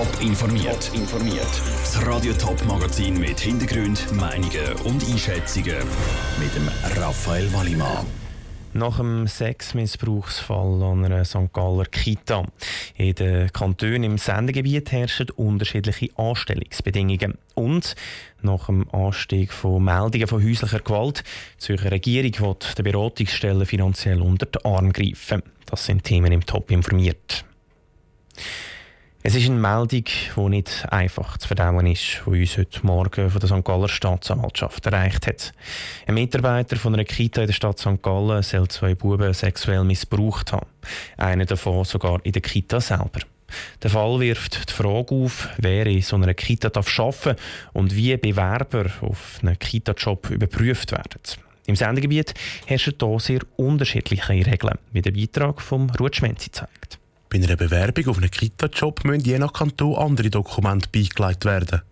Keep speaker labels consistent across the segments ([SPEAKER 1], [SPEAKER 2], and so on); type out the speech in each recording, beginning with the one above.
[SPEAKER 1] Top informiert. informiert. Das Radio Top Magazin mit Hintergrund, Meinungen und Einschätzungen mit dem Raphael Wallimann.
[SPEAKER 2] Nach dem Sexmissbrauchsfall an einer St. Galler Kita. In den Kantonen im Sendegebiet herrschen unterschiedliche Anstellungsbedingungen. Und nach dem Anstieg von Meldungen von häuslicher Gewalt, die Zürcher Regierung will die Beratungsstellen finanziell unter den Arm greifen. Das sind Themen im Top informiert. Es ist eine Meldung, die nicht einfach zu verdauen ist, die uns heute Morgen von der St. Galler Staatsanwaltschaft erreicht hat. Ein Mitarbeiter von einer Kita in der Stadt St. Gallen soll zwei Buben sexuell missbraucht haben. Einer davon sogar in der Kita selber. Der Fall wirft die Frage auf, wer in so einer Kita arbeiten darf und wie Bewerber auf einen Kita-Job überprüft werden. Im Sendegebiet herrschen hier sehr unterschiedliche Regeln, wie der Beitrag von Ruth Schmenzi zeigt.
[SPEAKER 3] Bei einer Bewerbung auf einen Kita-Job müssen je nach Kanton andere Dokumente beigelegt werden.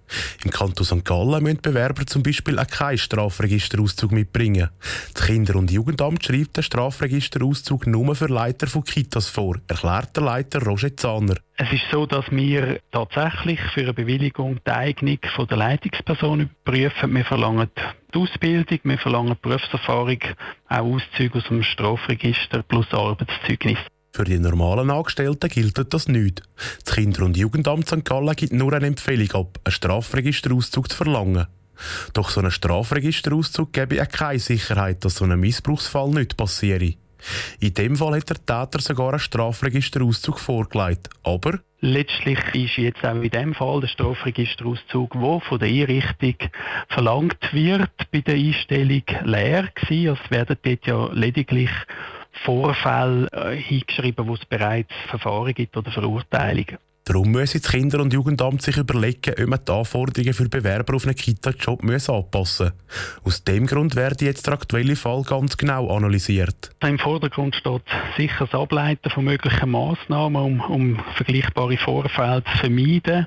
[SPEAKER 3] Im Kanton St. Gallen müssen Bewerber zum Beispiel auch keinen Strafregisterauszug mitbringen. Das Kinder- und Jugendamt schreibt den Strafregisterauszug nur für Leiter von Kitas vor, erklärt der Leiter Roger Zahner.
[SPEAKER 4] Es ist so, dass wir tatsächlich für eine Bewilligung die Eignung der Leitungsperson überprüfen. Wir verlangen die Ausbildung, wir verlangen die Berufserfahrung, auch Auszüge aus dem Strafregister plus Arbeitszeugnis.
[SPEAKER 3] Für die normalen Angestellten gilt das nicht. Das Kinder- und Jugendamt St. Gallen gibt nur eine Empfehlung ab, einen Strafregisterauszug zu verlangen. Doch so ein Strafregisterauszug gebe auch keine Sicherheit, dass so ein Missbrauchsfall nicht passiere. In dem Fall hat der Täter sogar einen Strafregisterauszug vorgelegt. Aber
[SPEAKER 4] Letztlich ist jetzt auch in dem Fall der Strafregisterauszug, der von der Einrichtung verlangt wird, bei der Einstellung leer gewesen. Also es werden dort ja lediglich Vorfälle äh, hingeschrieben, wo es bereits Verfahren gibt oder Verurteilungen.
[SPEAKER 3] Darum müssen das Kinder- und Jugendamt sich überlegen, ob man die Anforderungen für Bewerber auf einen Kita-Job anpassen müssen. Aus dem Grund wird jetzt der aktuelle Fall ganz genau analysiert.
[SPEAKER 4] Im Vordergrund steht sicher das Ableiten von möglichen Massnahmen, um, um vergleichbare Vorfälle zu vermeiden.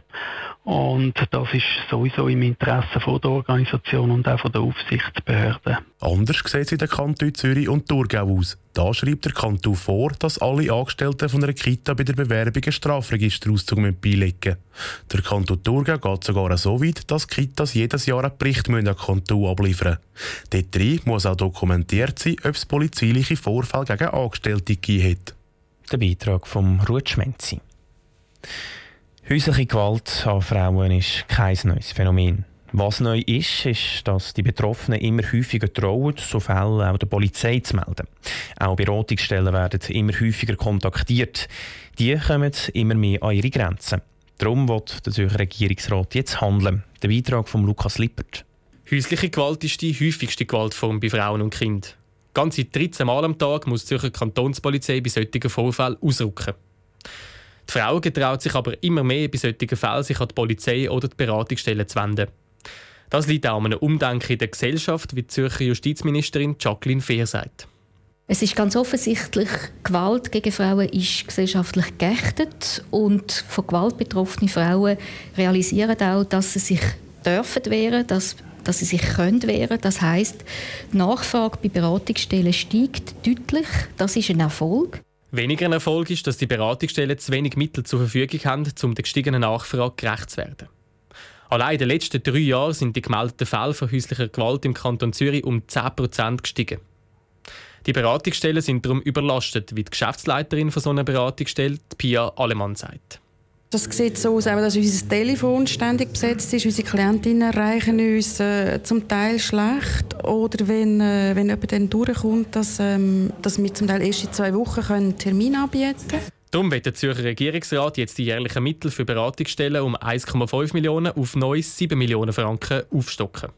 [SPEAKER 4] Und das ist sowieso im Interesse von der Organisation und auch von der Aufsichtsbehörde.
[SPEAKER 3] Anders sieht es in den Kantonen Zürich und Thurgau aus. Da schreibt der Kanton vor, dass alle Angestellten von einer Kita bei der Bewerbung einen Strafregisterauszug beilegen müssen. Der Kanton Thurgau geht sogar so weit, dass Kitas jedes Jahr einen Bericht an den Kanton abliefern müssen. Dort muss auch dokumentiert sein, ob es polizeiliche Vorfälle gegen Angestellte gegeben hat.
[SPEAKER 2] Der Beitrag von Ruth. Häusliche Gewalt an Frauen ist kein neues Phänomen. Was neu ist, ist, dass die Betroffenen immer häufiger trauen, so Fälle auch der Polizei zu melden. Auch Beratungsstellen werden immer häufiger kontaktiert. Die kommen immer mehr an ihre Grenzen. Darum wird der Zürcher Regierungsrat jetzt handeln. Der Beitrag von Lukas Lippert.
[SPEAKER 5] Häusliche Gewalt ist die häufigste Gewaltform bei Frauen und Kindern. Ganze 13 Mal am Tag muss die Zürcher Kantonspolizei bei solchen Vorfällen ausrücken. Die Frauen getraut sich aber immer mehr bei solchen Fällen, sich an die Polizei oder die Beratungsstellen zu wenden. Das liegt auch an einem Umdenken in der Gesellschaft, wie die Zürcher Justizministerin Jacqueline Fehr sagt.
[SPEAKER 6] Es ist ganz offensichtlich, Gewalt gegen Frauen ist gesellschaftlich geächtet und von Gewalt betroffene Frauen realisieren auch, dass sie sich dürfen wehren, dass, dass sie sich können wehren. Das heißt, die Nachfrage bei Beratungsstellen steigt deutlich. Das ist ein Erfolg.
[SPEAKER 5] Weniger ein Erfolg ist, dass die Beratungsstellen zu wenig Mittel zur Verfügung haben, um der gestiegenen Nachfrage gerecht zu werden. Allein in den letzten drei Jahren sind die gemeldeten Fälle von häuslicher Gewalt im Kanton Zürich um 10% gestiegen. Die Beratungsstellen sind darum überlastet, wie die Geschäftsleiterin von so einer Beratungsstelle, Pia Alemann, sagt.
[SPEAKER 7] Das sieht so aus, dass unser Telefon ständig besetzt ist. Unsere Klientinnen erreichen uns äh, zum Teil schlecht. Oder wenn, äh, wenn jemand dann durchkommt, dass, ähm, dass wir zum Teil erst in zwei Wochen einen Termin anbieten können.
[SPEAKER 5] Darum wird der Zürcher Regierungsrat jetzt die jährlichen Mittel für Beratungsstellen um 1,5 Millionen auf neu 7 Millionen Franken aufstocken.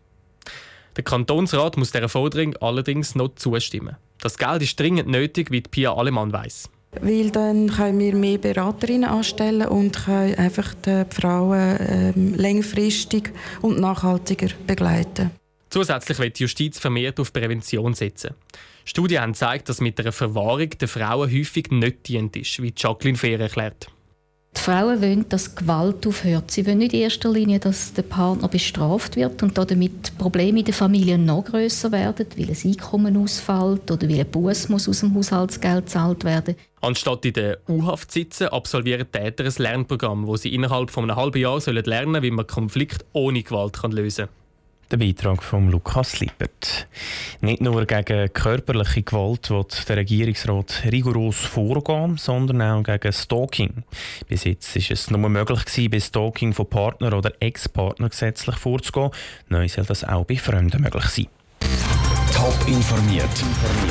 [SPEAKER 5] Der Kantonsrat muss dieser Forderung allerdings noch zustimmen. Das Geld ist dringend nötig, wie Pia Alemann weiss.
[SPEAKER 7] Weil dann können wir mehr Beraterinnen anstellen und können einfach die Frauen ähm, längerfristig und nachhaltiger begleiten.
[SPEAKER 5] Zusätzlich wird die Justiz vermehrt auf Prävention setzen. Studien haben gezeigt, dass mit einer Verwahrung der Frauen häufig nicht dient ist, wie Jacqueline Fehr erklärt.
[SPEAKER 6] Die Frauen wollen, dass Gewalt aufhört. Sie wollen nicht in erster Linie, dass der Partner bestraft wird und damit Probleme in der Familie noch größer werden, weil ein Einkommen ausfällt oder weil ein Bus muss aus dem Haushaltsgeld gezahlt werden.
[SPEAKER 5] Anstatt in der U-Haft zu sitzen, absolvieren Täter ein Lernprogramm, wo sie innerhalb von einem halben Jahr lernen sollen, wie man Konflikt ohne Gewalt lösen kann.
[SPEAKER 2] Der Beitrag von Lukas Lippert. Nicht nur gegen körperliche Gewalt wird der Regierungsrat rigoros vorgehen, sondern auch gegen Stalking. Bis jetzt war es nur möglich, gewesen, bei Stalking von Partner oder Ex-Partner gesetzlich vorzugehen. Neu soll das auch bei Fremden möglich sein.
[SPEAKER 1] Top informiert,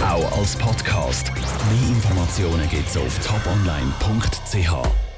[SPEAKER 1] auch als Podcast. Mehr Informationen gibt es auf toponline.ch.